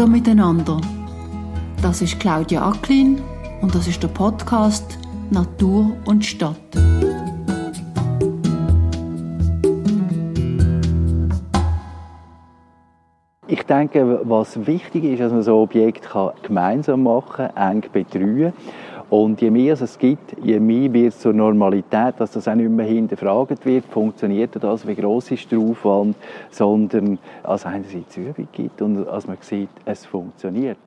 Hallo miteinander. Das ist Claudia Acklin und das ist der Podcast Natur und Stadt. Ich denke, was wichtig ist, dass man so Objekte gemeinsam machen kann, eng betreuen und je mehr es gibt, je mehr wird es zur Normalität, dass das auch nicht mehr hinterfragt wird, funktioniert das, wie gross ist der Aufwand, sondern als einerseits Übung gibt und als man sieht, es funktioniert.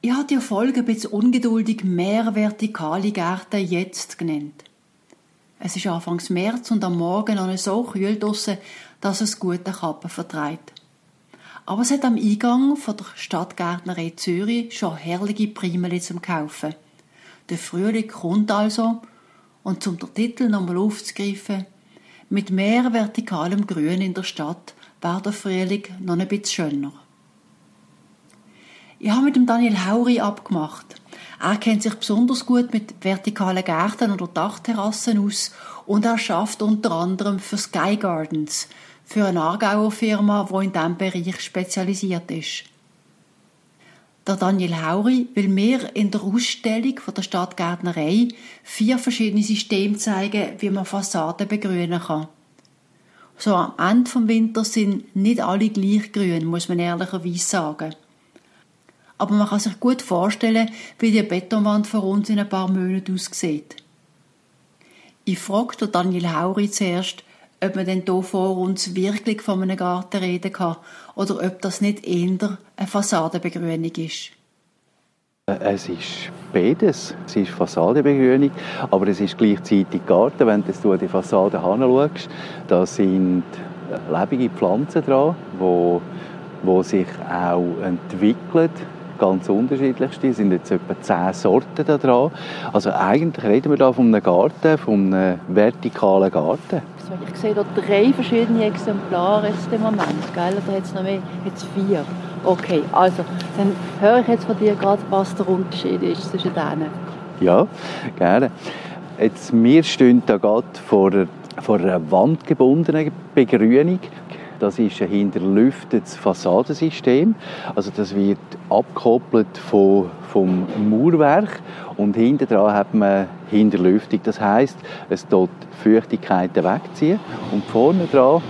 Ich habe die Folge ein bisschen ungeduldig mehr vertikale Gärten jetzt genannt. Es ist Anfangs März und am Morgen noch so kühl draussen, dass es gute Kappen vertreibt. Aber es hat am Eingang von der Stadtgärtnerei Zürich schon herrliche Primeli zum Kaufen. Der Frühling kommt also, und zum Titel nochmal aufzugreifen, mit mehr vertikalem Grün in der Stadt war der Frühling noch ein bisschen schöner. Ich habe mit dem Daniel Hauri abgemacht. Er kennt sich besonders gut mit vertikalen Gärten oder Dachterrassen aus und er schafft unter anderem für Sky Gardens, für eine Aargauer Firma, die in diesem Bereich spezialisiert ist. Der Daniel Hauri will mir in der Ausstellung von der Stadtgärtnerei vier verschiedene Systeme zeigen, wie man Fassaden begrünen kann. So am Ende vom Winter sind nicht alle gleich grün, muss man ehrlicherweise sagen. Aber man kann sich gut vorstellen, wie die Betonwand vor uns in ein paar Monaten aussieht. Ich fragte Daniel Hauri zuerst, ob man denn hier vor uns wirklich von einem Garten reden kann oder ob das nicht eher eine Fassadenbegrünung ist. Es ist beides. Es ist Fassadenbegrünung, aber es ist gleichzeitig Garten. Wenn du die Fassade anschaust, da sind lebende Pflanzen dran, die, die sich auch entwickeln ganz unterschiedlichste. Es sind jetzt etwa zehn Sorten da dran. Also eigentlich reden wir da von einem Garten, von einem vertikalen Garten. Ich sehe hier drei verschiedene Exemplare jetzt im Moment, gell? Oder es noch mehr? Jetzt vier. Okay, also dann höre ich jetzt von dir gerade, was der Unterschied ist zwischen denen. Ja, gerne. Jetzt, wir stehen hier gerade vor, vor einer wandgebundenen Begrünung. Das ist ein hinterlüftetes Fassadensystem. Also das wird abgekoppelt vom, vom Mauerwerk und hinten dran hat man Hinterlüftung. Das heißt, es dort Feuchtigkeiten wegziehen und vorne dran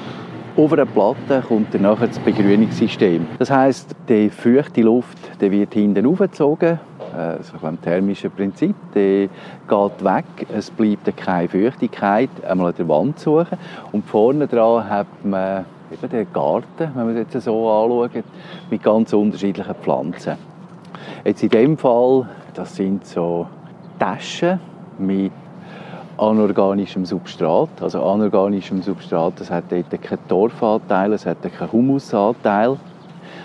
auf einer Platte kommt dann nachher das Begrünungssystem. Das heißt, die feuchte Luft die wird hinten aufgezogen, äh, so ein thermisches Prinzip, die geht weg, es bleibt keine Feuchtigkeit, einmal an der Wand suchen und vorne dran hat man eben den Garten, wenn man es jetzt so anschaut, mit ganz unterschiedlichen Pflanzen. Jetzt in dem Fall, das sind so Taschen mit anorganischem Substrat. Also anorganischem Substrat, das hat dort keinen Torfanteil, es hat keinen Humusanteil.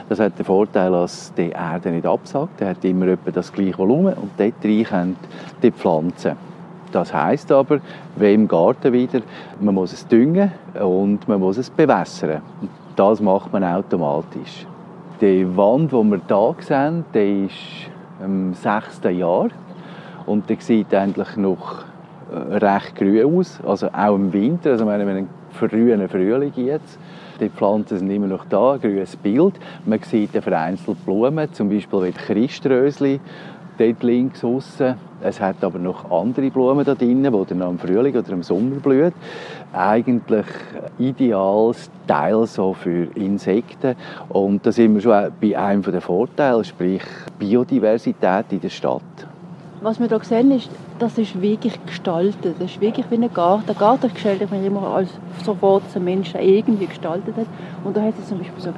Das hat den Vorteil, dass die Erde nicht absagt. Der hat immer etwa das gleiche Volumen und dort rein die Pflanzen. Das heißt aber, wie im Garten wieder, man muss es düngen und man muss es bewässern. Das macht man automatisch. Die Wand, die wir hier sehen, die ist im sechsten Jahr und die sieht eigentlich noch äh, recht grün aus, also auch im Winter, also wenn einen frühen Frühling jetzt. Die Pflanzen sind immer noch da, ein grünes Bild. Man sieht vereinzelt Blumen, zum Beispiel wie Christrösli, dort links aussen. Es hat aber noch andere Blumen da drinnen, die dann im Frühling oder im Sommer blühen. Eigentlich ideales Teil so für Insekten. Und da sind wir schon bei einem der Vorteile, sprich Biodiversität in der Stadt. Was wir hier sehen, ist, das ist wirklich gestaltet. Das ist wirklich wie ein Garten. Ein Garten stelle ich mir immer als so vor, dass ein Mensch irgendwie gestaltet hat. Und da hat es zum Beispiel so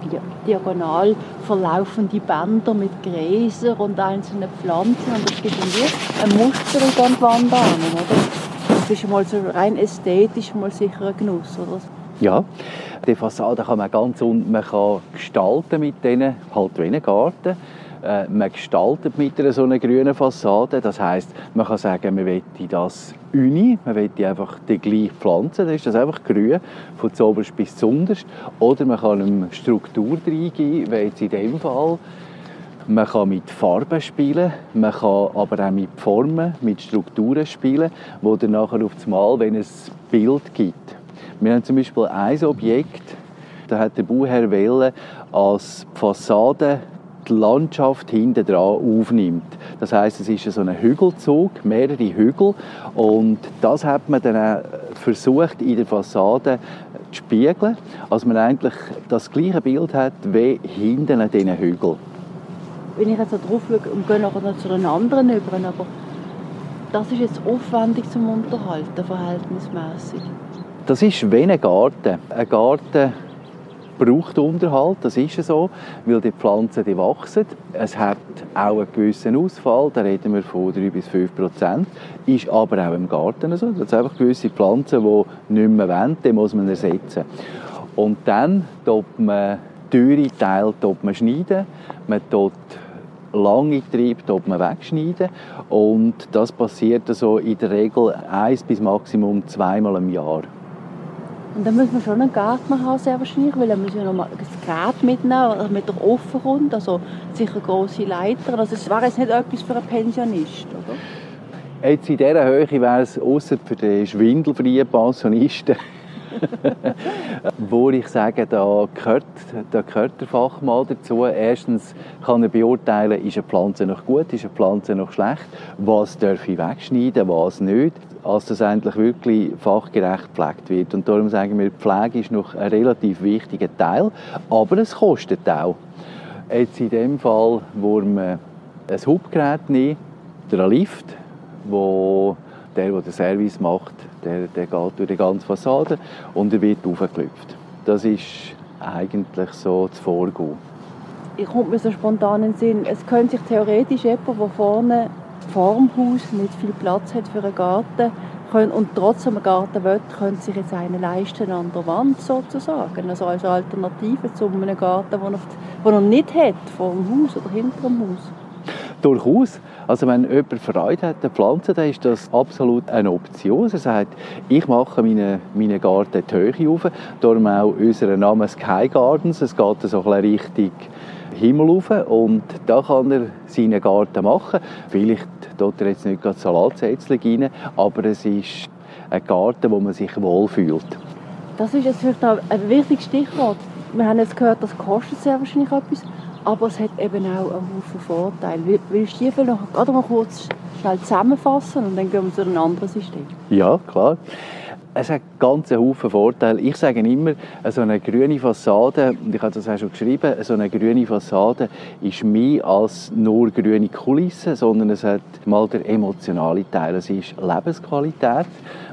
diagonal verlaufende Bänder mit Gräsern und einzelnen Pflanzen. Und das gibt dann ein Muster in. Oder? Das ist mal so rein ästhetisch mal sicher ein Genuss. Oder? Ja, die Fassade kann man ganz man kann gestalten mit denen, halt wie Garten. Äh, man gestaltet mit einer so einer grünen Fassade. Das heißt, man kann sagen, man möchte das uni, man möchte einfach die gleiche Pflanze, dann ist das einfach grün, von oberst bis zuunterst. Oder man kann eine Struktur reingeben, wie jetzt in dem Fall. Man kann mit Farben spielen, man kann aber auch mit Formen, mit Strukturen spielen, wo dann nachher auf das Mal, wenn es Bild gibt. Wir haben zum Beispiel ein Objekt, da hat der Bauherr wählen als Fassade die Landschaft hinten dran aufnimmt. Das heißt, es ist so ein Hügelzug, mehrere Hügel und das hat man dann versucht in der Fassade zu spiegeln, als man eigentlich das gleiche Bild hat wie hinten an diesen Hügeln. Wenn ich jetzt so drauf schaue und gehe nachher noch zu den anderen über, aber das ist jetzt aufwendig zum Unterhalten, verhältnismäßig. Das ist wie ein Garten. Ein Garten braucht Unterhalt, das ist so, weil die Pflanzen die wachsen. Es hat auch einen gewissen Ausfall, da reden wir von 3 bis 5 Prozent. Ist aber auch im Garten so. Das sind einfach gewisse Pflanzen, die nicht mehr wollen, die muss man ersetzen. Und dann tut man teure Teile man schneiden, man tut lange Triebe tut man wegschneiden und das passiert also in der Regel eins bis maximum zweimal im Jahr. Und dann muss man schon einen Garten haben, sehr wahrscheinlich, weil dann muss ja noch mal ein Gerät mitnehmen, mit der offen kommt, also sicher grosse Leiter. Also es wäre jetzt nicht etwas für einen Pensionist, oder? Jetzt in dieser Höhe wäre es außer für die schwindelfreien Pensionisten wo ich sage, da gehört, da gehört der Fachmann dazu. Erstens kann er beurteilen, ist eine Pflanze noch gut, ist eine Pflanze noch schlecht, was darf ich wegschneiden, was nicht, als das eigentlich wirklich fachgerecht gepflegt wird. Und darum sagen wir, Pflege ist noch ein relativ wichtiger Teil, aber es kostet auch. Jetzt in dem Fall, wo man ein Hubgerät nimmt, der Lift, wo der, der den Service macht, der, der geht durch die ganze Fassade und er wird aufgeklüpft. Das ist eigentlich so das Vorgehen. Ich komme mir so spontan in den Sinn, es könnte sich theoretisch jemand, der vorne vor dem Haus nicht viel Platz hat für einen Garten und trotzdem einen Garten will, könnte sich jetzt einen leisten an der Wand sozusagen. Also als Alternative zu einem Garten, den er nicht hat, vor dem Haus oder hinter dem Haus. Durchaus. Also wenn jemand Freude hat an Pflanzen, dann ist das absolut eine Option. Er sagt, ich mache meinen meine Garten die Höhe auf, darum auch unser Name Sky Gardens. Es geht so ein richtig Himmel rauf und da kann er seinen Garten machen. Vielleicht tut er jetzt nicht gerade Salatsätzchen rein, aber es ist ein Garten, wo man sich wohlfühlt. Das ist jetzt vielleicht ein wichtiges Stichwort. Wir haben jetzt gehört, das kostet sehr wahrscheinlich etwas. Aber es hat eben auch einen Haufen Vorteile. Willst du die vielleicht noch gerade mal kurz schnell zusammenfassen und dann gehen wir zu einem anderen System? Ja, klar. Es hat ganz Haufen Vorteile. Ich sage immer, so eine grüne Fassade, und ich habe das auch schon geschrieben, so eine grüne Fassade ist mehr als nur grüne Kulisse, sondern es hat mal der emotionale Teil. Es ist Lebensqualität,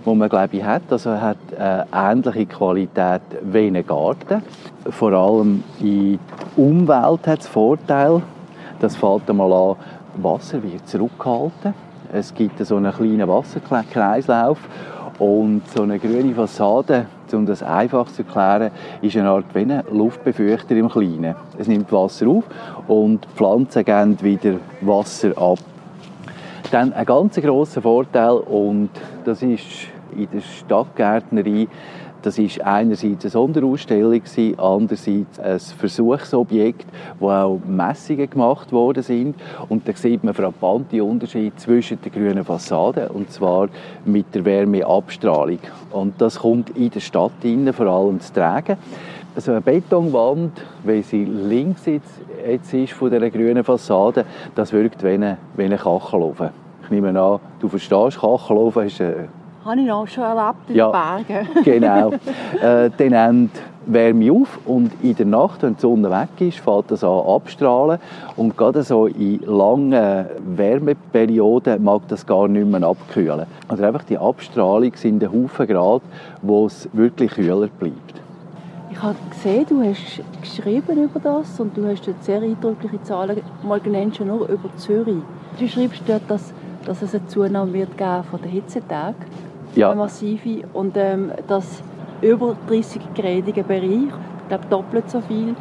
die man, glaube ich, hat. Also hat eine ähnliche Qualität wie ein Garten. Vor allem in der Umwelt hat es Vorteile. Das fällt einmal an, Wasser wird zurückgehalten. Es gibt so einen kleinen Wasserkreislauf und so eine grüne Fassade, um das einfach zu erklären, ist eine Art wie ein Luftbefeuchter im Kleinen. Es nimmt Wasser auf und die Pflanzen geben wieder Wasser ab. Dann ein ganz grosser Vorteil und das ist in der Stadtgärtnerei das ist einerseits eine Sonderausstellung, andererseits ein Versuchsobjekt, wo auch Messungen gemacht worden sind. Und da sieht man frappante Unterschiede zwischen der grünen Fassade und zwar mit der Wärmeabstrahlung. Und das kommt in der Stadt innen vor allem zu tragen. Also eine Betonwand, wie sie links jetzt, jetzt ist von der grünen Fassade, das wirkt wie eine Kachelofen. Ich nehme an, du verstehst, Kachelofen ist eine habe ich auch schon erlebt in ja, den Bergen. genau. Äh, dann nimmt Wärme auf und in der Nacht, wenn die Sonne weg ist, fällt das an abstrahlen und gerade so in langen Wärmeperioden mag das gar nicht mehr abkühlen. Also einfach die Abstrahlung sind ein Haufen Grad, wo es wirklich kühler bleibt. Ich habe gesehen, du hast geschrieben über das und du hast dort sehr eindrückliche Zahlen mal genannt, schon nur über Zürich. Du schreibst dort, dass, dass es eine Zunahme wird geben von den Hitzetagen ja. eine massive. Und ähm, das über 30-gradige Bereich, ich glaube doppelt so viel.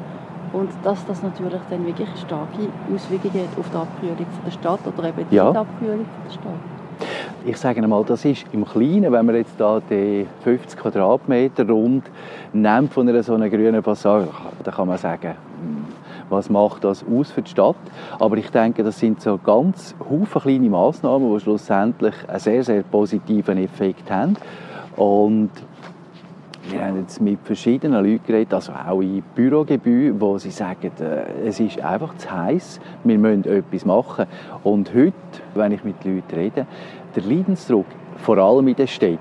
Und dass das natürlich dann wirklich starke Auswirkungen hat auf die Abkühlung der Stadt oder eben die ja. Abkühlung der Stadt. Ich sage einmal, das ist im Kleinen, wenn man jetzt da die 50 Quadratmeter rund nimmt von einer so einer grünen Passage, dann kann man sagen, was macht das aus für die Stadt. Aber ich denke, das sind so ganz viele kleine Massnahmen, die schlussendlich einen sehr, sehr positiven Effekt haben. Und Wir haben jetzt mit verschiedenen Leuten geredet, also auch in Bürogebäuden, wo sie sagen, äh, es ist einfach zu heiß, wir müssen etwas machen. Und heute, wenn ich mit Leuten rede, der Leidensdruck, vor allem in den Städten,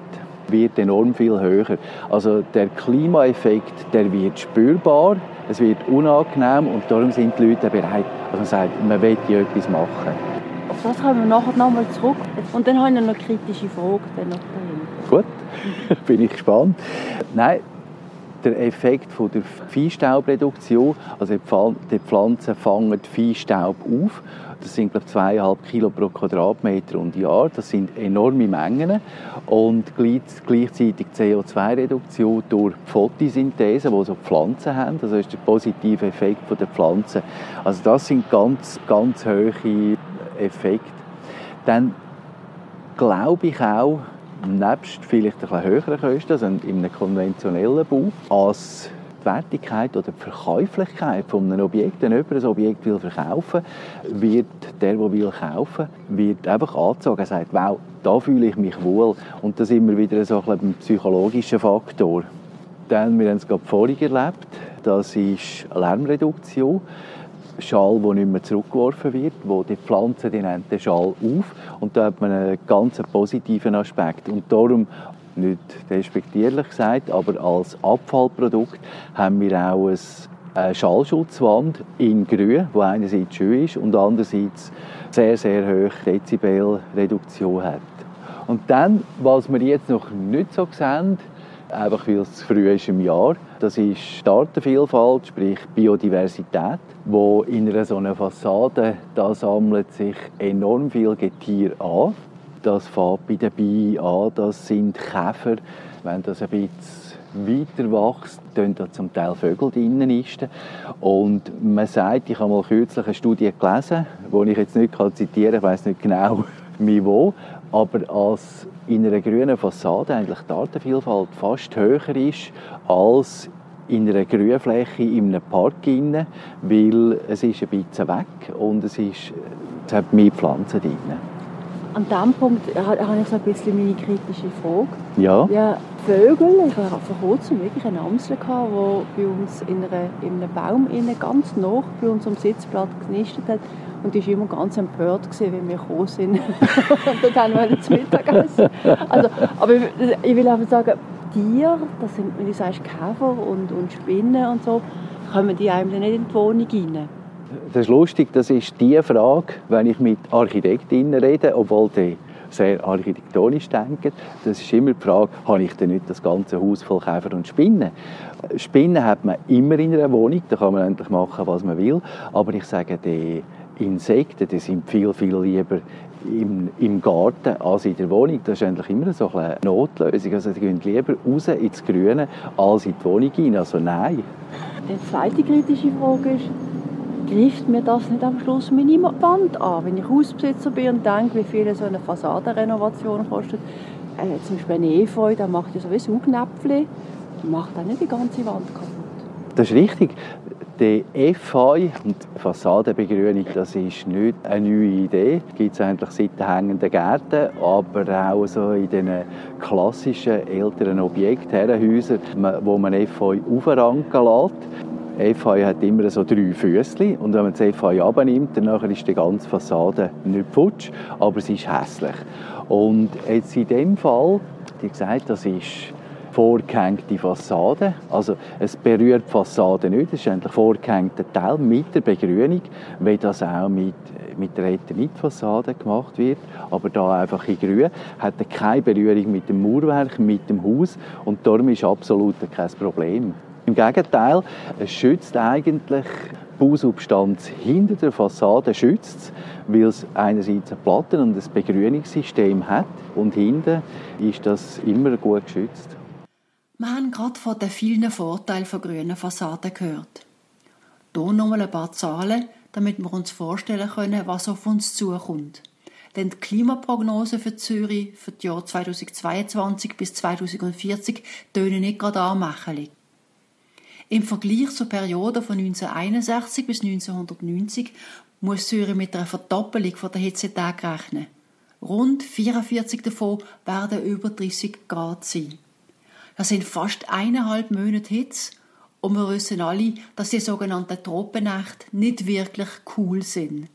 wird enorm viel höher. Also der Klimaeffekt, der wird spürbar, es wird unangenehm und darum sind die Leute bereit, also man sagt, man will ja etwas machen. Auf das kommen wir nachher nochmal zurück. Und dann habe ich noch eine kritische Frage. Dann noch Gut, bin ich gespannt. Nein, der Effekt von der Viehstaubreduktion, also die Pflanzen fangen Viehstaub auf. Das sind glaube zweieinhalb Kilo pro Quadratmeter und Jahr. Das sind enorme Mengen und gleichzeitig CO2-Reduktion durch Photosynthese, die so Pflanzen haben. Das ist der positive Effekt der Pflanzen. Also das sind ganz, ganz hohe Effekte. Dann glaube ich auch, nebst vielleicht ein höheren Kosten, also in einem konventionellen Bau, als die Wertigkeit oder die Verkäuflichkeit von einem Objekt, wenn jemand ein Objekt will verkaufen wird der, der will kaufen wird einfach angezogen. Er sagt, wow, da fühle ich mich wohl. Und das ist immer wieder so ein, psychologischer Faktor. Dann, wir haben es gerade vorhin erlebt, das ist Lärmreduktion. Schal, der nicht mehr zurückgeworfen wird, wo die Pflanzen die nehmen den Schal auf und da hat man einen ganz positiven Aspekt und darum nicht respektierlich gesagt, aber als Abfallprodukt haben wir auch eine Schallschutzwand in Grün, die einerseits schön ist und andererseits sehr, sehr hohe Dezibelreduktion hat. Und dann, was wir jetzt noch nicht so sehen, einfach weil es früh ist im Jahr. Das ist die Artenvielfalt, sprich Biodiversität, wo in einer so einer Fassade da sammelt sich enorm viel Getier an. Das fängt bei den Bienen an, das sind Käfer. Wenn das ein bisschen weiter wächst, tun da zum Teil Vögel drinnen Und man sagt, ich habe mal kürzlich eine Studie gelesen, die ich jetzt nicht zitieren kann, ich weiß nicht genau, wie wo, aber als in einer grünen Fassade eigentlich die Artenvielfalt fast höher ist als in einer Grünfläche in einem Park rein, weil es ist ein bisschen weg und es, ist, es hat mehr Pflanzen drin. An diesem Punkt habe ich so ein bisschen meine kritische Frage. Ja. ja Vögel, ich hatte vor kurzem wirklich eine Amsel, die bei uns in, einer, in einem Baum innen, ganz nah bei unserem Sitzplatz genistet hat. Und die war immer ganz empört, gewesen, wenn wir gekommen sind. und dann haben wir zu Mittag gegessen. Also, aber ich will einfach sagen, Tiere, das sind, wenn du sagst Käfer und, und Spinnen und so, kommen die einem nicht in die Wohnung rein? Das ist lustig, das ist die Frage, wenn ich mit Architektinnen rede, obwohl die sehr architektonisch denken. Das ist immer die Frage, habe ich denn nicht das ganze Haus voll Käfer und Spinnen? Spinnen hat man immer in einer Wohnung, da kann man endlich machen, was man will. Aber ich sage, die Insekten die sind viel, viel lieber im, im Garten als in der Wohnung. Das ist eigentlich immer so eine Notlösung. Also die gehen lieber raus ins Grüne als in die Wohnung rein. Also nein. Die zweite kritische Frage ist, greift mir das nicht am Schluss meine Wand an? Wenn ich Hausbesitzer bin und denke, wie viel so eine Fassadenrenovation kostet, äh, zum Beispiel eine Efeu, da macht ja sowieso Knäpfchen, macht dann nicht die ganze Wand kaputt. Das ist richtig. Die Efeu und Fassadenbegrünung, das ist nicht eine neue Idee. Das gibt es eigentlich seit den hängenden Gärten, aber auch so in den klassischen älteren Objekten, Herrenhäusern, wo man Efeu aufranken lässt. Efeu hat immer so drei Füßchen und wenn man das Efeu abnimmt, dann ist die ganze Fassade nicht futsch, aber sie ist hässlich. Und jetzt in dem Fall, wie gesagt, das ist vorgehängte Fassade. Also es berührt die Fassade nicht, es ist eigentlich vorgehängter Teil mit der Begrünung, wie das auch mit, mit der Eternitfassade gemacht wird. Aber da einfach in grün, hat er keine Berührung mit dem Mauerwerk, mit dem Haus und darum ist absolut kein Problem. Im Gegenteil, es schützt eigentlich Bausubstanz hinter der Fassade schützt, weil es einerseits eine Platte und ein Begrünungssystem hat und hinten ist das immer gut geschützt. Wir haben gerade von den vielen Vorteilen von grünen Fassaden gehört. Hier nochmal ein paar Zahlen, damit wir uns vorstellen können, was auf uns zukommt. Denn die Klimaprognosen für Zürich für die Jahre 2022 bis 2040 tönen nicht gerade anmächelig. Im Vergleich zur Periode von 1961 bis 1990 muss Zürich mit einer Verdoppelung der Hitzetage rechnen. Rund 44 davon werden über 30 Grad sein. Das sind fast eineinhalb Monate Hitze und wir wissen alle, dass die sogenannten Tropennächte nicht wirklich cool sind.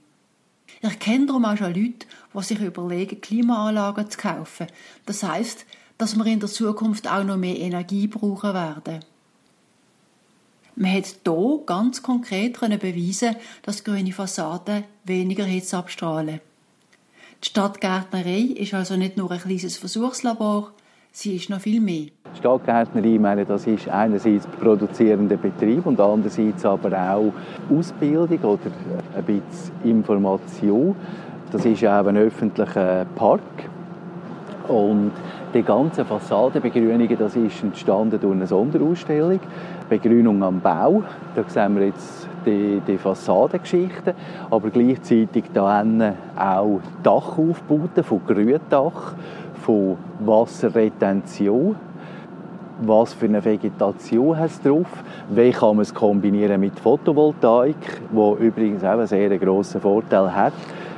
Ich kenne darum auch schon Leute, die sich überlegen, Klimaanlagen zu kaufen. Das heißt, dass wir in der Zukunft auch noch mehr Energie brauchen werden. Man hat hier ganz konkret beweisen dass grüne Fassaden weniger Hitze abstrahlen. Die Stadtgärtnerei ist also nicht nur ein kleines Versuchslabor, sie ist noch viel mehr. Stadtgärtnerei, meine, das ist einerseits produzierender Betrieb und andererseits aber auch Ausbildung oder ein bisschen Information. Das ist auch ein öffentlicher Park und die ganze Fassadenbegrünung, das ist entstanden durch eine Sonderausstellung, Begrünung am Bau. Da sehen wir jetzt die, die Fassadengeschichte, aber gleichzeitig da auch Dachaufbauten von Gründach, von Wasserretention. Was für eine Vegetation hat es drauf? Wie kann man es kombinieren mit Photovoltaik, wo übrigens auch einen sehr grossen Vorteil hat,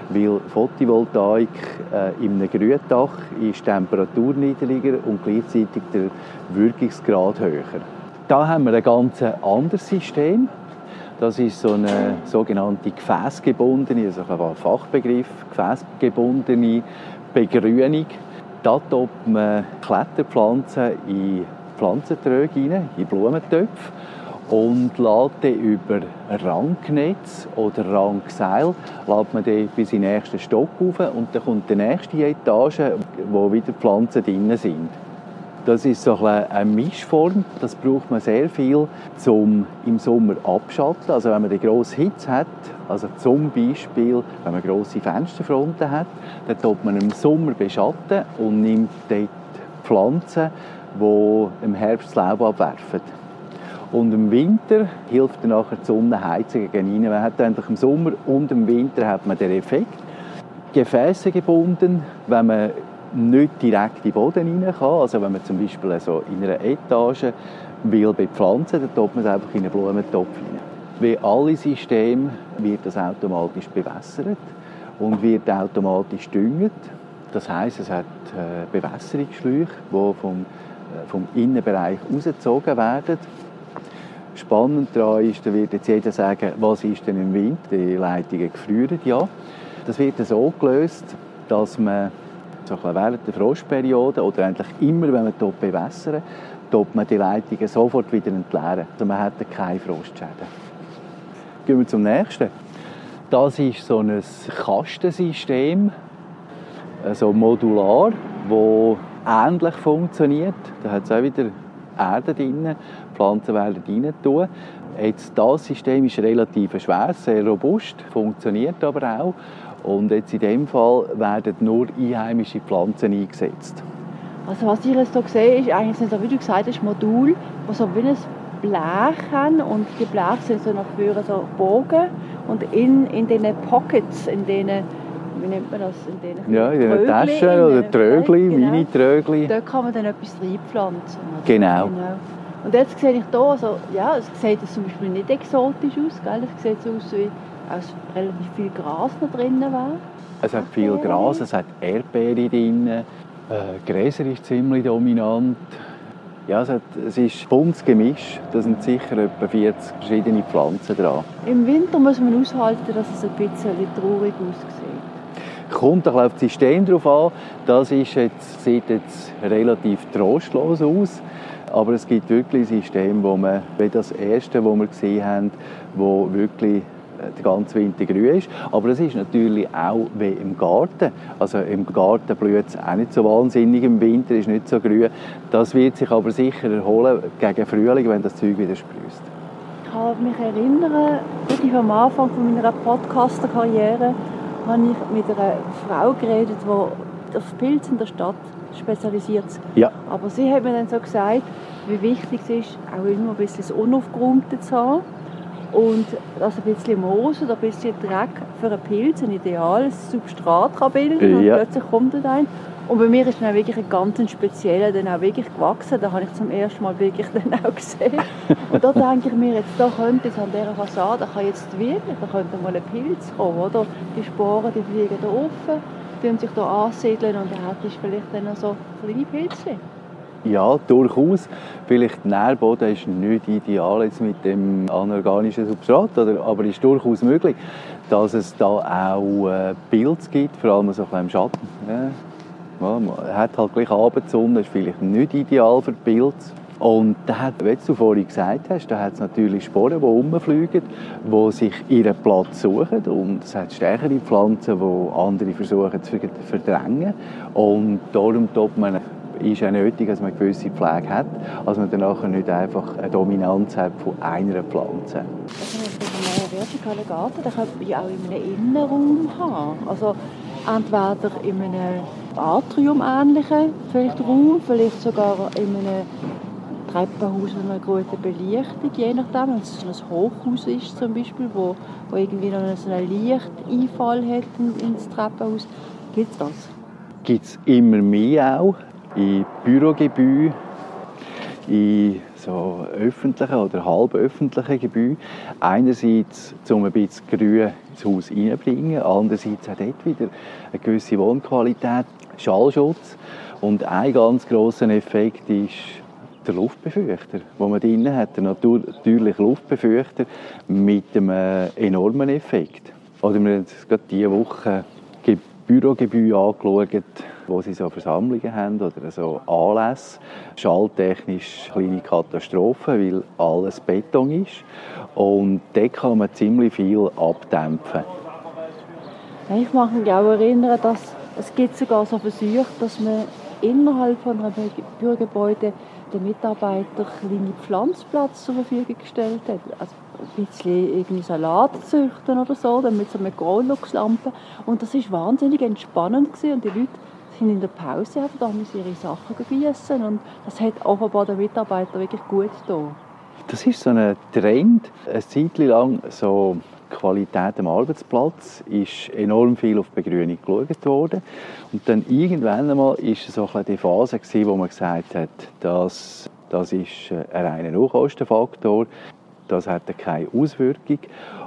weil Photovoltaik äh, in einem Gründach ist die Temperatur niedriger und gleichzeitig der Wirkungsgrad höher. Da haben wir ein ganz anderes System. Das ist so eine sogenannte gefäßgebundene, also ein Fachbegriff, gefäßgebundene Begrünung. Da tut man Kletterpflanzen in Pflanzentröge rein, in Blumentöpfe und die über Rangnetz oder Rangseil lädt man bis in den nächsten Stock rauf und dann kommt die nächste Etage, wo wieder Pflanzen drin sind. Das ist so eine Mischform. Das braucht man sehr viel zum im Sommer abschatteln. Also wenn man die grosse Hitze hat, also zum Beispiel, wenn man grosse Fensterfronten hat, dann tut man im Sommer beschatten und nimmt dort Pflanzen, die im Herbst Laub abwerfen. Und im Winter hilft dann nachher die Sonnenheizung gegen rein. Man hat eigentlich im Sommer und im Winter hat man den Effekt. Gefäße gebunden, wenn man nicht direkt in den Boden rein kann. Also wenn man zum Beispiel so in einer Etage will bepflanzen, dann tut man es einfach in einen Blumentopf rein. Wie alle Systeme wird das automatisch bewässert und wird automatisch düngt. Das heißt, es hat äh, Bewässerungsschläuche, die vom, äh, vom Innenbereich rausgezogen werden. Spannend daran ist, da wird jetzt jeder sagen, was ist denn im Wind? Die Leitungen gefrieren ja. Das wird so gelöst, dass man so während der Frostperiode oder eigentlich immer, wenn man dort bewässern, tut man die Leitungen sofort wieder entleeren. Also man hat keine Frostschäden. Gehen wir zum nächsten. Das ist so ein Kastensystem, also modular, das ähnlich funktioniert. Da hat es auch wieder Erde drin, Pflanzen werden rein tun. Jetzt, das System ist relativ schwer, sehr robust, funktioniert aber auch. Und jetzt in dem Fall werden nur einheimische Pflanzen eingesetzt. Also was ich jetzt hier sehe, ist eigentlich sind so, wie du gesagt hast, Modul, das so wie ein Blech haben und die Bleche sind so nach vorne so Bogen und in, in diesen Pockets, in diesen wie nennt man das? In den ja, in den Taschen oder Trögli, genau. Mini-Trögli. Dort kann man dann etwas reinpflanzen. Genau. genau. Und jetzt sehe ich hier, also, ja, es sieht zum Beispiel nicht exotisch aus, gell? es sieht so aus wie als relativ viel Gras noch drin war. Es hat viel Gras, es hat Erdbeere drin, äh, Gräser ist ziemlich dominant. Ja, es, hat, es ist buntes Gemisch. Da sind sicher etwa 40 verschiedene Pflanzen dran. Im Winter muss man aushalten, dass es ein bisschen traurig aussieht. Kommt auf das System drauf an. Das ist jetzt, sieht jetzt relativ trostlos aus. Aber es gibt wirklich Systeme, wo man, wie das erste, das wir gesehen haben, wo wirklich der ganze Winter grün ist. Aber es ist natürlich auch wie im Garten. Also im Garten blüht es auch nicht so wahnsinnig, im Winter ist nicht so grün. Das wird sich aber sicher erholen gegen Frühling, wenn das Zeug wieder sprießt. Ich kann mich erinnern, ich am Anfang meiner Podcaster-Karriere habe ich mit einer Frau geredet, die auf Pilze in der Stadt spezialisiert ist. Ja. Aber sie hat mir dann so gesagt, wie wichtig es ist, auch immer ein bisschen das Unaufgeräumte zu haben und dass ein bisschen Moos oder ein bisschen Dreck für einen Pilz ein ideales Substrat kann bilden ja. und plötzlich kommt er ein. Und bei mir ist dann wirklich ein ganz spezieller dann auch wirklich gewachsen. Da habe ich zum ersten Mal wirklich dann auch gesehen. Und da denke ich mir, jetzt da könnte es an dieser Fassade, kann jetzt wirklich, da könnte mal ein Pilz kommen, oder? Die Sporen, die fliegen da offen, die sich da ansiedeln und dann hat es vielleicht dann noch so kleine Pilze. Ja, durchaus. Vielleicht der Nährboden ist nicht ideal jetzt mit dem anorganischen Substrat, aber es ist durchaus möglich, dass es da auch äh, Pilze gibt, vor allem so ein bisschen im Schatten. Ja. Man hat halt gleich Abendsonne, ist vielleicht nicht ideal für Pilze. Und da hat, wie du vorhin gesagt hast, da hat es natürlich Sporen, die rumfliegen, die sich ihren Platz suchen. Und es hat stärkere Pflanzen, die andere versuchen zu verdrängen. Und darum tut man ist auch nötig, dass man eine gewisse Pflege hat, dass man dann nachher nicht einfach eine Dominanz hat von einer Pflanze. Also einen vertikalen Garten, den kann man ja auch in einem Innenraum haben. Also entweder in einem Atrium-ähnlichen vielleicht Raum, vielleicht sogar in einem Treppenhaus mit einer guten Belichtung, je nachdem. Wenn es ein Hochhaus ist zum Beispiel, wo, wo irgendwie noch so einen Lichteinfall hat ins Treppenhaus, gibt es das? Gibt es immer mehr auch in Bürogebäuden, in so öffentlichen oder halböffentlichen Gebäuden. Einerseits, um ein bisschen Grün ins Haus reinzubringen, andererseits auch dort wieder eine gewisse Wohnqualität, Schallschutz. Und ein ganz grosser Effekt ist der Luftbefeuchter, den man drinnen hat, der natürliche Luftbefeuchter mit einem enormen Effekt. Oder wir haben gerade diese Woche Bürogebäude angeschaut, wo sie so Versammlungen haben oder so Anlässe. Schalltechnisch kleine Katastrophe, weil alles Beton ist. Und dort kann man ziemlich viel abdämpfen. Ich mag mich auch erinnern, dass es gibt sogar so Versuche, dass man innerhalb von einem Bürogebäude den Mitarbeitern kleine Pflanzplatz zur Verfügung gestellt hat. Also ein bisschen irgendwie Salat züchten oder so, dann mit so einer Growlux-Lampe. Und das war wahnsinnig entspannend gewesen. und die Leute sind in der Pause einfach da müssen ihre Sachen gießen und das hat offenbar den Mitarbeitern wirklich gut getan. Das ist so ein Trend. Eine Zeit lang so Qualität am Arbeitsplatz ist enorm viel auf Begrünung geschaut worden. Und dann irgendwann einmal ist so ein die Phase gewesen, wo man gesagt hat, dass das ist ein reiner Unkostenfaktor das hat keine Auswirkung.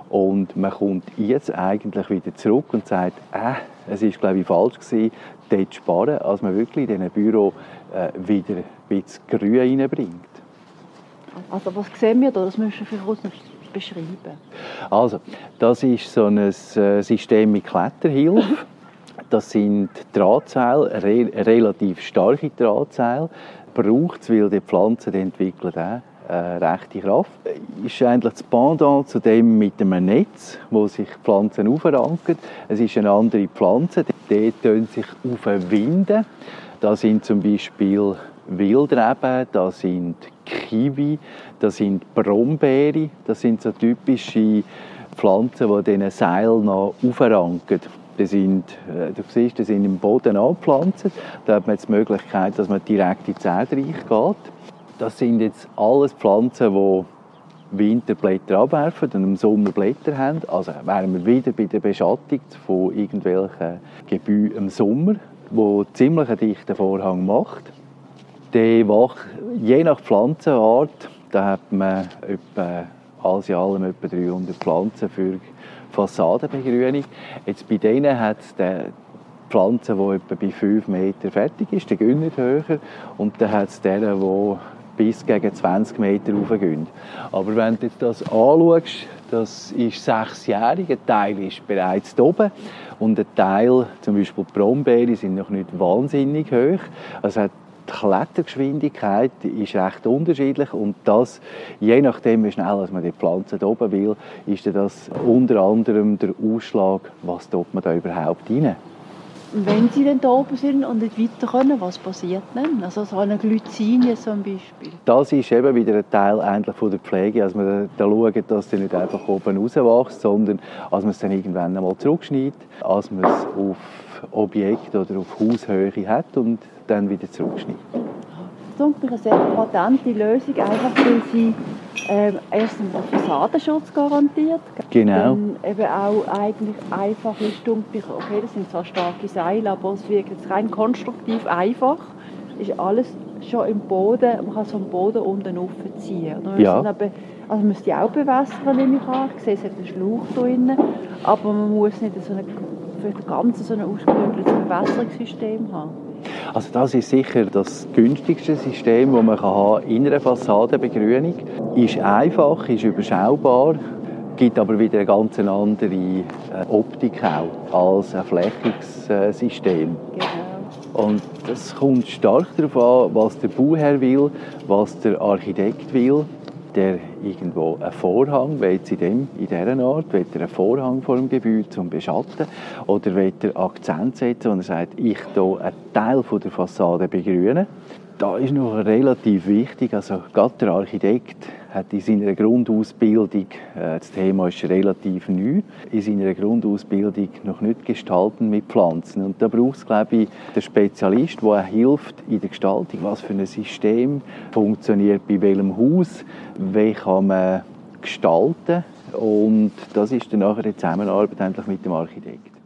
Und man kommt jetzt eigentlich wieder zurück und sagt, äh, es ist glaube ich falsch gewesen, dort zu sparen, als man wirklich in diesem Büro äh, wieder ein bisschen Grün reinbringt. Also was sehen wir da? Das müssen wir für uns noch beschreiben. Also, das ist so ein äh, System mit Kletterhilfe. Das sind Drahtseile, re relativ starke Drahtseile. Braucht es, weil die Pflanzen entwickeln auch äh, rechte Kraft. Ist eigentlich das Pendant zu dem mit einem Netz, wo sich Pflanzen aufranken. Es ist eine andere Pflanze, die können sich aufwinden. Da sind zum Beispiel Wildreben, da sind Kiwi, da sind Brombeere. Das sind so typische Pflanzen, die diesen Seil noch aufranken. Die sind, äh, du siehst, die sind im Boden angepflanzt. Da hat man jetzt die Möglichkeit, dass man direkt in die Erdreich geht. Das sind jetzt alles Pflanzen, die Winterblätter abwerfen und im Sommer Blätter haben. Also wären wir wieder bei der Beschattung von irgendwelchen Gebäuden im Sommer, wo ziemlich einen dichten Vorhang macht. Der je nach Pflanzenart, da hat man etwa, alles in allem etwa 300 Pflanzen für Fassadenbegrünung. Jetzt bei denen hat es Pflanzen, die etwa bei 5 Meter fertig ist, die gehen nicht höher. Und dann hat es deren, die bis gegen 20 Meter raufgehen. Aber wenn du das anschaust, das ist sechsjährig, ein Teil ist bereits oben und ein Teil, zum Beispiel die Brombeere, sind noch nicht wahnsinnig hoch. Also die Klettergeschwindigkeit ist recht unterschiedlich und das, je nachdem, wie schnell man die Pflanze oben will, ist das unter anderem der Ausschlag, was man da überhaupt rein wenn sie dann da oben sind und nicht weiter können, was passiert dann? Also so eine Glycinie zum Beispiel. Das ist eben wieder ein Teil eigentlich von der Pflege, dass man schaut, dass sie nicht einfach oben rauswächst, sondern dass man es dann irgendwann einmal zurückschneidet, als man es auf Objekt oder auf Haushöhe hat und dann wieder zurückschneidet. Ist eine sehr patente Lösung, einfach weil sie äh, erstens den Fassadenschutz garantiert. Genau. Dann eben auch eigentlich einfach stumpf. Okay, das sind zwar starke Seile, aber es wirkt jetzt rein konstruktiv einfach. Ist alles schon im Boden, man kann es vom Boden unten aufziehen. Ja. Also man muss die auch bewässern, nehme ich an. Ich sehe, es hat einen Schlauch drin, aber man muss nicht so eine, für das Ganze so ein ausgeklügeltes Bewässerungssystem haben. Also das ist sicher das günstigste System, das man haben in einer Fassadenbegrünung. Ist einfach, ist überschaubar, gibt aber wieder eine ganz andere äh, Optik auch als ein Flächungssystem. Genau. Und das kommt stark darauf an, was der Bauherr will, was der Architekt will der irgendwo einen Vorhang, will in, in dieser Art, will er einen Vorhang vor dem Gebäude zum Beschatten oder will er Akzent setzen und er sagt, ich hier einen Teil von der Fassade begrünen. Da ist noch relativ wichtig, also gerade der Architekt hat in seiner Grundausbildung, äh, das Thema ist relativ neu, in seiner Grundausbildung noch nicht gestalten mit Pflanzen. Und da braucht es, glaube ich, den Spezialist, der hilft in der Gestaltung, was für ein System funktioniert bei welchem Haus, wie kann man gestalten. Und das ist dann nachher die Zusammenarbeit endlich mit dem Architekt.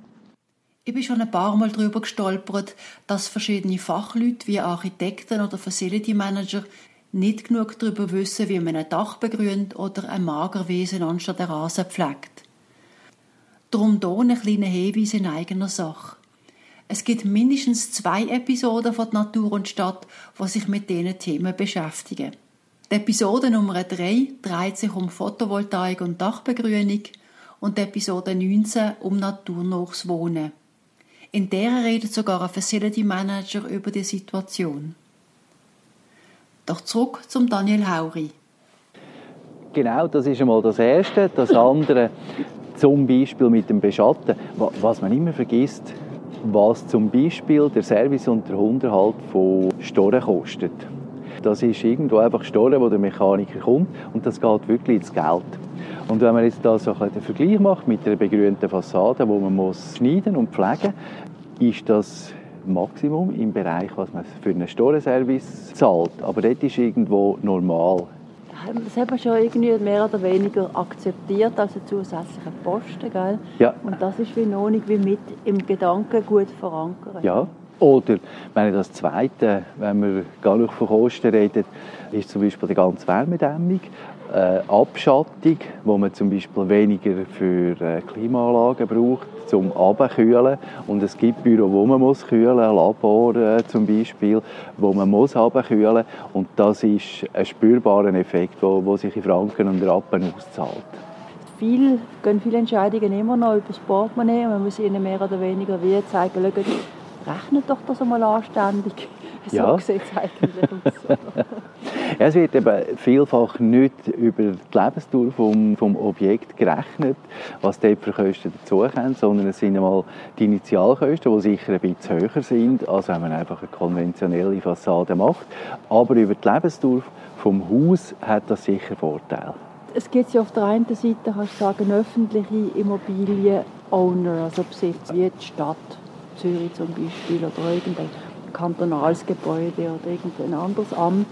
Ich bin schon ein paar Mal darüber gestolpert, dass verschiedene Fachleute wie Architekten oder Facility Manager nicht genug darüber wissen, wie man ein Dach begrünt oder ein Magerwesen anstatt der Rasen pflegt. Darum hier ein kleiner Hinweis in eigener Sache. Es gibt mindestens zwei Episoden von Natur und Stadt, die sich mit diesen Themen beschäftigen. Die Episode Nummer 3 dreht sich um Photovoltaik und Dachbegrünung und die Episode 19 um naturnahes Wohnen. In der redet sogar ein Facility Manager über die Situation. Doch zurück zum Daniel Hauri. Genau, das ist einmal das Erste. Das andere, zum Beispiel mit dem Beschatten. Was man immer vergisst, was zum Beispiel der Service und der Unterhalt von Storen kostet. Das ist irgendwo einfach Storen, wo der Mechaniker kommt und das geht wirklich ins Geld. Und wenn man jetzt da so einen Vergleich macht mit einer begrünten Fassade, wo man muss schneiden und pflegen, ist das Maximum im Bereich, was man für einen Storenservice zahlt. Aber das ist irgendwo normal. Das hat man schon irgendwie mehr oder weniger akzeptiert als einen zusätzlichen Posten, gell? Ja. Und das ist wie noch nicht wie mit im Gedanken gut verankert. Ja. Oder, wenn das Zweite, wenn wir gar nicht von Kosten reden, ist zum Beispiel die ganze Wärmedämmung äh, Abschattung, wo man zum Beispiel weniger für äh, Klimaanlagen braucht, zum Abkühlen. Und es gibt Büro, wo man muss kühlen, Labor äh, zum Beispiel, wo man muss abkühlen. Und das ist ein spürbarer Effekt, wo, wo sich in Franken und Rappen auszahlt. Viel, gehen viele Entscheidungen immer noch über das Portemonnaie man muss ihnen mehr oder weniger wie zeigen, rechnet doch das einmal anständig. So ja. sieht es eigentlich aus. Ja, es wird eben vielfach nicht über die Lebensdauer vom, vom Objekt gerechnet, was dort für Kosten dazukommen, sondern es sind einmal die Initialkosten, die sicher ein bisschen höher sind, als wenn man einfach eine konventionelle Fassade macht. Aber über die Lebensdauer vom Haus hat das sicher Vorteile. Es gibt ja auf der einen Seite, kannst du sagen, öffentliche Immobilien-Owner, also Besitzer, wie die Stadt Zürich zum Beispiel oder irgendein kantonales Gebäude oder irgendein anderes Amt.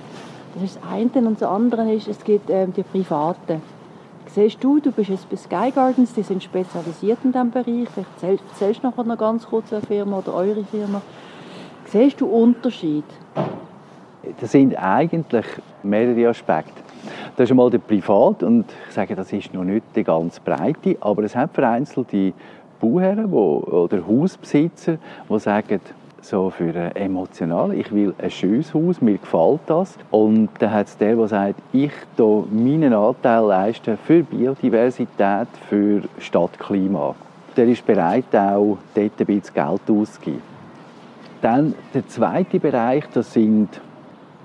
Das ist das eine. Und das andere ist, es gibt ähm, die Privaten. Siehst du, du bist jetzt bei Sky Gardens, die sind spezialisiert in diesem Bereich. Vielleicht erzählst du nachher noch ganz kurz eine Firma oder eure Firma. Siehst du Unterschied? Das sind eigentlich mehrere Aspekte. Das ist einmal der Privat und ich sage, das ist noch nicht die ganz breite, aber es hat vereinzelte Bauherren wo, oder Hausbesitzer, die sagen, so für emotional. Ich will ein schönes Haus, mir gefällt das. Und dann hat es der, der sagt, ich leiste meinen Anteil leisten für Biodiversität, für Stadtklima. Der ist bereit, auch dort ein bisschen Geld auszugeben. Dann der zweite Bereich, das sind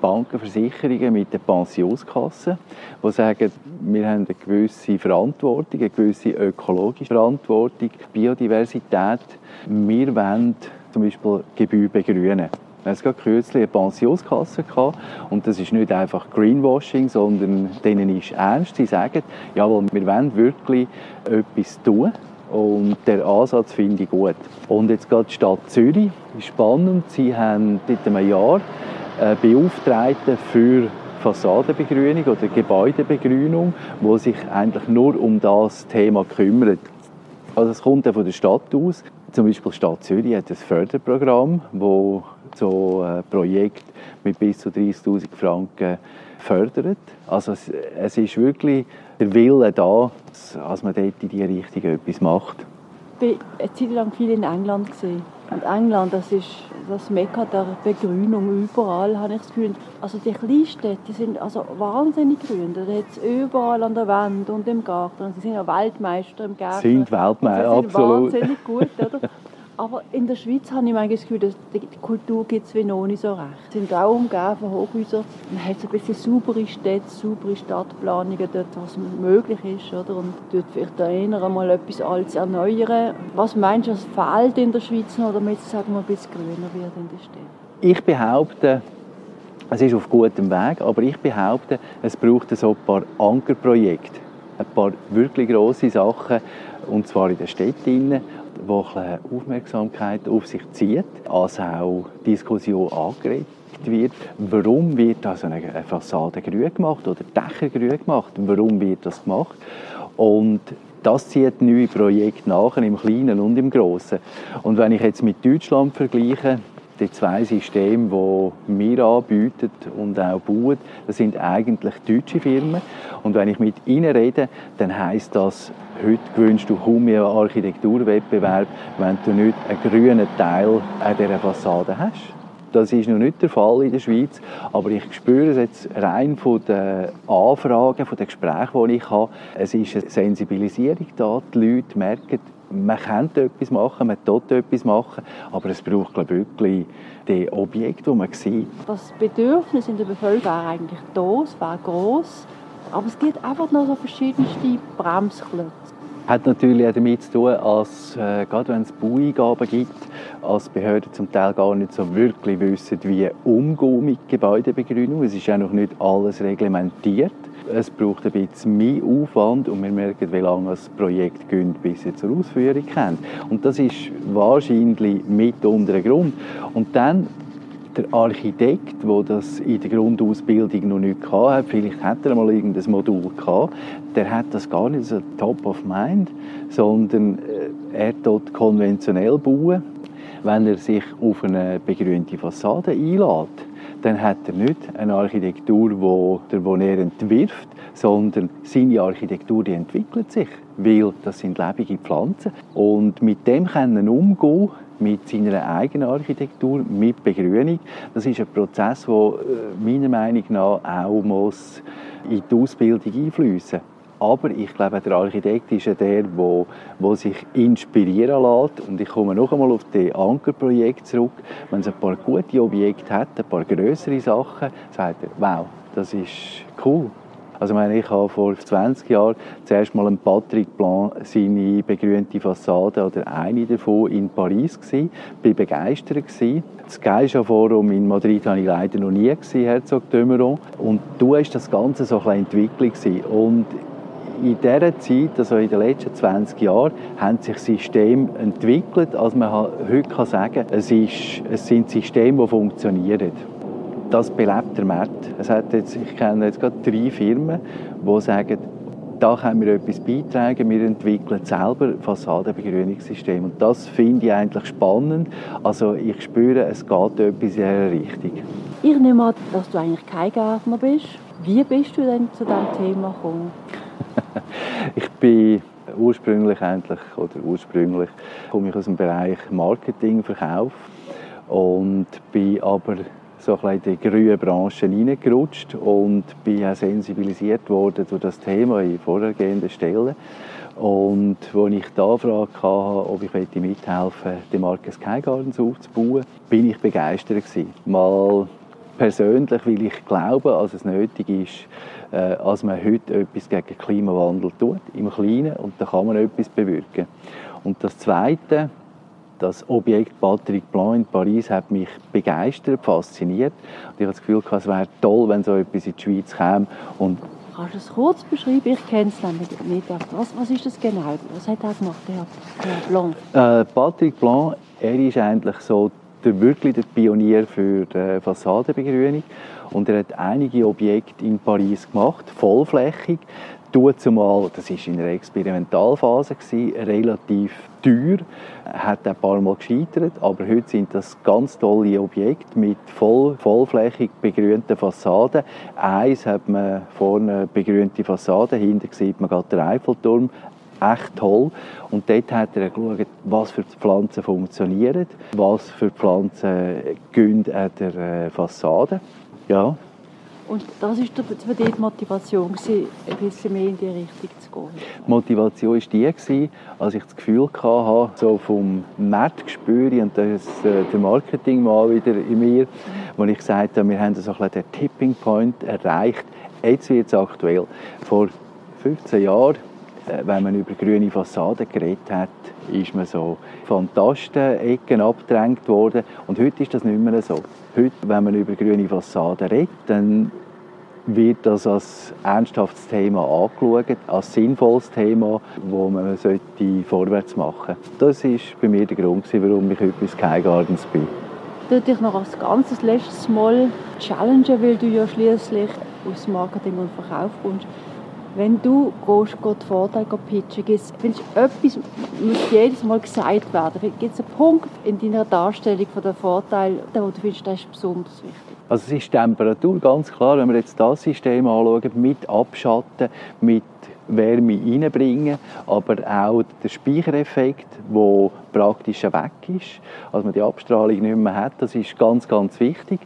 Banken, Versicherungen mit den Pensionskassen, die sagen, wir haben eine gewisse Verantwortung, eine gewisse ökologische Verantwortung, Biodiversität. Wir wollen zum Beispiel Gebäude begrünen. Es gab kürzlich eine Pensionskasse gehabt, und das ist nicht einfach Greenwashing, sondern denen ist ernst. Sie sagen, jawohl, wir wollen wirklich etwas tun und der Ansatz finde ich gut. Und jetzt geht die Stadt Zürich, spannend. Sie haben seit einem Jahr äh, Beauftragten für Fassadenbegrünung oder Gebäudebegrünung, wo sich eigentlich nur um das Thema kümmert. Also es kommt ja von der Stadt aus. Zum Beispiel die Stadt Zürich hat ein Förderprogramm, wo so ein Projekt mit bis zu 30'000 Franken fördert. Also es, es, ist wirklich der Wille da, dass man dort in diese Richtung etwas macht. Ich war eine Zeit lang viel in England. Gewesen. Und England, das ist das Mekka der Begrünung überall, habe ich das Gefühl. Also die Kleinstädte sind also wahnsinnig grün. Da hat es überall an der Wand und im Garten. Sie sind ja Weltmeister im Garten. Sind Weltmeister, absolut. wahnsinnig gut, oder? Aber in der Schweiz habe ich manchmal das Gefühl, dass die Kultur gibt es wie noch nicht so recht. Wir sind auch umgeben von Hochhäusern. Man hat so ein bisschen saubere Städte, saubere Stadtplanungen dort, was möglich ist. Oder? Und dort vielleicht erinnern, mal etwas Altes erneuern. Was meinst du, was fehlt in der Schweiz noch, damit es sagen wir, ein bisschen grüner wird in der Stadt? Ich behaupte, es ist auf gutem Weg, aber ich behaupte, es braucht so ein paar Ankerprojekte. Ein paar wirklich grosse Sachen, und zwar in den Städten wo Aufmerksamkeit auf sich zieht, als auch Diskussion angeregt wird. Warum wird also eine Fassade grün gemacht oder Dächer grün gemacht? Warum wird das gemacht? Und das zieht neue Projekte nach, im Kleinen und im Großen. Und wenn ich jetzt mit Deutschland vergleiche, die zwei Systeme, die wir anbieten und auch bauen, das sind eigentlich deutsche Firmen. Und wenn ich mit ihnen rede, dann heißt das, heute gewünscht du kaum einen Architekturwettbewerb, wenn du nicht einen grünen Teil an dieser Fassade hast. Das ist noch nicht der Fall in der Schweiz, aber ich spüre es jetzt rein von den Anfragen, von den Gesprächen, die ich habe. Es ist eine Sensibilisierung da. Die Leute merken, man kann etwas machen, man tut etwas machen, aber es braucht glaube ich, wirklich die Objekte, die man sieht. Das Bedürfnis in der Bevölkerung eigentlich da, es wäre gross, aber es gibt einfach noch so verschiedenste Bremsklötze. Hat natürlich auch damit zu tun, dass, äh, gerade wenn es Baueingaben gibt, als Behörden zum Teil gar nicht so wirklich wissen, wie umgehen mit Gebäudebegrünung. Es ist ja noch nicht alles reglementiert. Es braucht ein bisschen mehr Aufwand und wir merken, wie lange das Projekt geht, bis es zur Ausführung kommt. Und das ist wahrscheinlich mit unter ein Grund. Und dann der Architekt, der das in der Grundausbildung noch nicht hatte, vielleicht hat er mal irgendein Modul gehabt, der hat das gar nicht so top of mind, sondern äh, er dort konventionell bauen. Wenn er sich auf eine begrünte Fassade einlädt, dann hat er nicht eine Architektur, wo er entwirft, sondern seine Architektur die entwickelt sich, weil das sind lebende Pflanzen und mit dem können umgehen mit seiner eigenen Architektur, mit Begrünung. Das ist ein Prozess, der äh, meiner Meinung nach auch muss in die Ausbildung einfließen muss. Aber ich glaube, der Architekt ist der, der, der sich inspirieren lässt. Und ich komme noch einmal auf das Ankerprojekt zurück. Wenn es ein paar gute Objekte hat, ein paar größere Sachen, sagt er, wow, das ist cool. Also ich, meine, ich habe vor 20 Jahren zuerst mal einen Patrick Blanc seine begrünte Fassade oder eine davon in Paris gesehen, bin begeistert gewesen. Das Geisha Forum in Madrid habe ich leider noch nie gesehen, Herzog Dömeron. Und du hast das Ganze so ein entwickelt gewesen. Und in dieser Zeit, also in den letzten 20 Jahren, haben sich Systeme entwickelt, als man heute kann sagen es, ist, es sind Systeme, die funktionieren. Das belebt der Markt. Es hat jetzt, ich kenne jetzt gerade drei Firmen, die sagen, da können wir etwas beitragen. Wir entwickeln selber Fassadenbegrünungssysteme. Und das finde ich eigentlich spannend. Also ich spüre, es geht etwas in dieser Richtung. Ich nehme an, dass du eigentlich kein Gärtner bist. Wie bist du denn zu diesem Thema gekommen? ich bin ursprünglich eigentlich, oder ursprünglich komme ich aus dem Bereich Marketing, Verkauf und bin aber so ein in die grüne Branche hineingerutscht und bin auch sensibilisiert worden durch das Thema in vorhergehenden Stellen. Und als ich die Anfrage hatte, ob ich mithelfen möchte, die Marke Sky Gardens aufzubauen, bin ich begeistert gewesen. Mal persönlich, weil ich glaube, dass es nötig ist, äh, als man heute etwas gegen den Klimawandel tut, im Kleinen, und da kann man etwas bewirken. Und das Zweite, das Objekt Patrick Blanc in Paris hat mich begeistert, fasziniert. Und ich habe das Gefühl, es wäre toll, wenn so etwas in die Schweiz käme. Und Kannst du es kurz beschreiben? Ich kenne es nämlich nicht. Was, was ist das genau? Was hat er gemacht, der, der Blanc? Äh, Patrick Blanc, er ist eigentlich so der, wirklich der Pionier für die Fassadenbegrünung. Und er hat einige Objekte in Paris gemacht, vollflächig. Zumal, das war in einer Experimentalphase, gewesen, relativ teuer, hat ein paar Mal gescheitert, aber heute sind das ganz tolle Objekte mit voll, vollflächig begrünten Fassaden. Eins hat man vorne begrünte Fassade, hinten sieht man gerade den Eiffelturm, echt toll. Und dort hat er geschaut, was für Pflanzen funktionieren, was für Pflanzen gehen an der äh, Fassade. Ja. Und das war für dich die Motivation, ein bisschen mehr in die Richtung zu gehen? Die Motivation war die, als ich das Gefühl hatte, so vom Marktgespür, und das ist äh, der Marketingmann wieder in mir, wo ich gesagt habe, wir haben so ein den Tipping Point erreicht. Jetzt wird es aktuell. Vor 15 Jahren wenn man über grüne Fassaden geredet hat, ist man so Fantasten-Ecken abgedrängt worden. Und heute ist das nicht mehr so. Heute, wenn man über grüne Fassaden redet, dann wird das als ernsthaftes Thema angeschaut, als sinnvolles Thema, wo man sollte vorwärts machen sollte. Das war bei mir der Grund, warum ich heute bei Sky Gardens bin. Du dich noch als ganzes letztes Mal challengen, weil du ja schließlich aus Marketing und Verkauf kommst. Wenn du gehst, gehst Vorteile pitchen gehst, du, etwas muss jedes Mal gesagt werden. Gibt es einen Punkt in deiner Darstellung von der Vorteile, wo du findest, das ist besonders wichtig? Also es ist Temperatur, ganz klar, wenn wir jetzt das System anschauen, mit Abschatten, mit Wärme reinbringen, aber auch der Speichereffekt, der praktisch weg ist, also man die Abstrahlung nicht mehr hat, das ist ganz, ganz wichtig.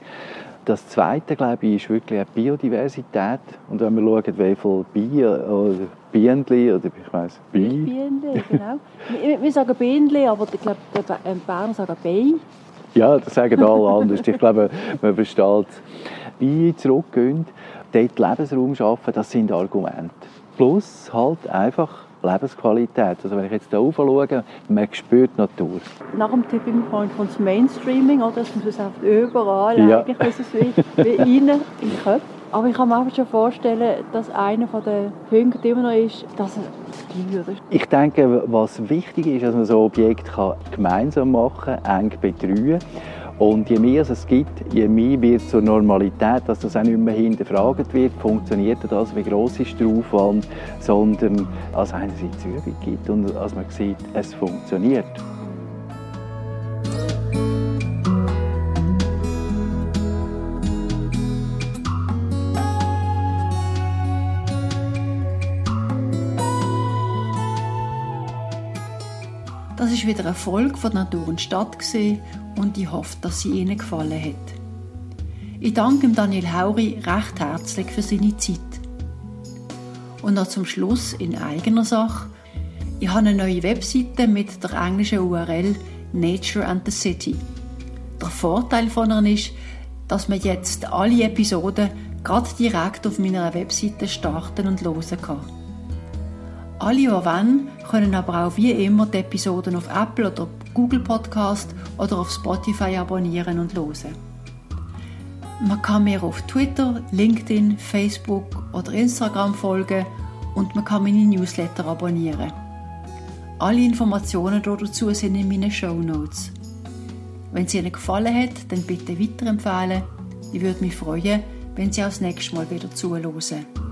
Das Zweite, glaube ich, ist wirklich die Biodiversität. Und wenn wir schauen, wie viele Bienen oder Bienen oder ich weiss, Bienen. Bienen, genau. wir, wir sagen Bienen, aber ich glaube, die Berner sagen Bei. Ja, das sagen alle anders. Ich glaube, man versteht es. Bienen zurückgehen, dort Lebensraum schaffen, das sind Argumente. Plus halt einfach Lebensqualität. Also wenn ich jetzt hier schaue, man spürt die Natur. Nach dem Tipping Point kommt das Mainstreaming, oder? Das ist überall ja. eigentlich, ist es wie, wie innen im Kopf. Aber ich kann mir einfach schon vorstellen, dass einer der Punkte immer noch ist, dass er das Ich denke, was wichtig ist, dass man so ein Objekt gemeinsam machen kann, eng betreuen und je mehr es gibt, je mehr wird zur Normalität, dass das auch nicht mehr hinterfragt wird, funktioniert das, wie groß ist der Aufwand, sondern als einerseits Übung gibt und als man sieht, es funktioniert. Das ist wieder ein Erfolg von Natur und Stadt und ich hoffe, dass sie Ihnen gefallen hat. Ich danke Daniel Hauri recht herzlich für seine Zeit. Und noch zum Schluss in eigener Sache. Ich habe eine neue Webseite mit der englischen URL Nature and the City. Der Vorteil von ihr ist, dass man jetzt alle Episoden gerade direkt auf meiner Webseite starten und hören kann. Alle, die wollen, können aber auch wie immer die Episoden auf Apple oder Google Podcast oder auf Spotify abonnieren und hören. Man kann mir auf Twitter, LinkedIn, Facebook oder Instagram folgen und man kann meine Newsletter abonnieren. Alle Informationen dazu sind in meinen Show Notes. Wenn es Ihnen gefallen hat, dann bitte weiterempfehlen. Ich würde mich freuen, wenn Sie auch das nächste Mal wieder zuhören.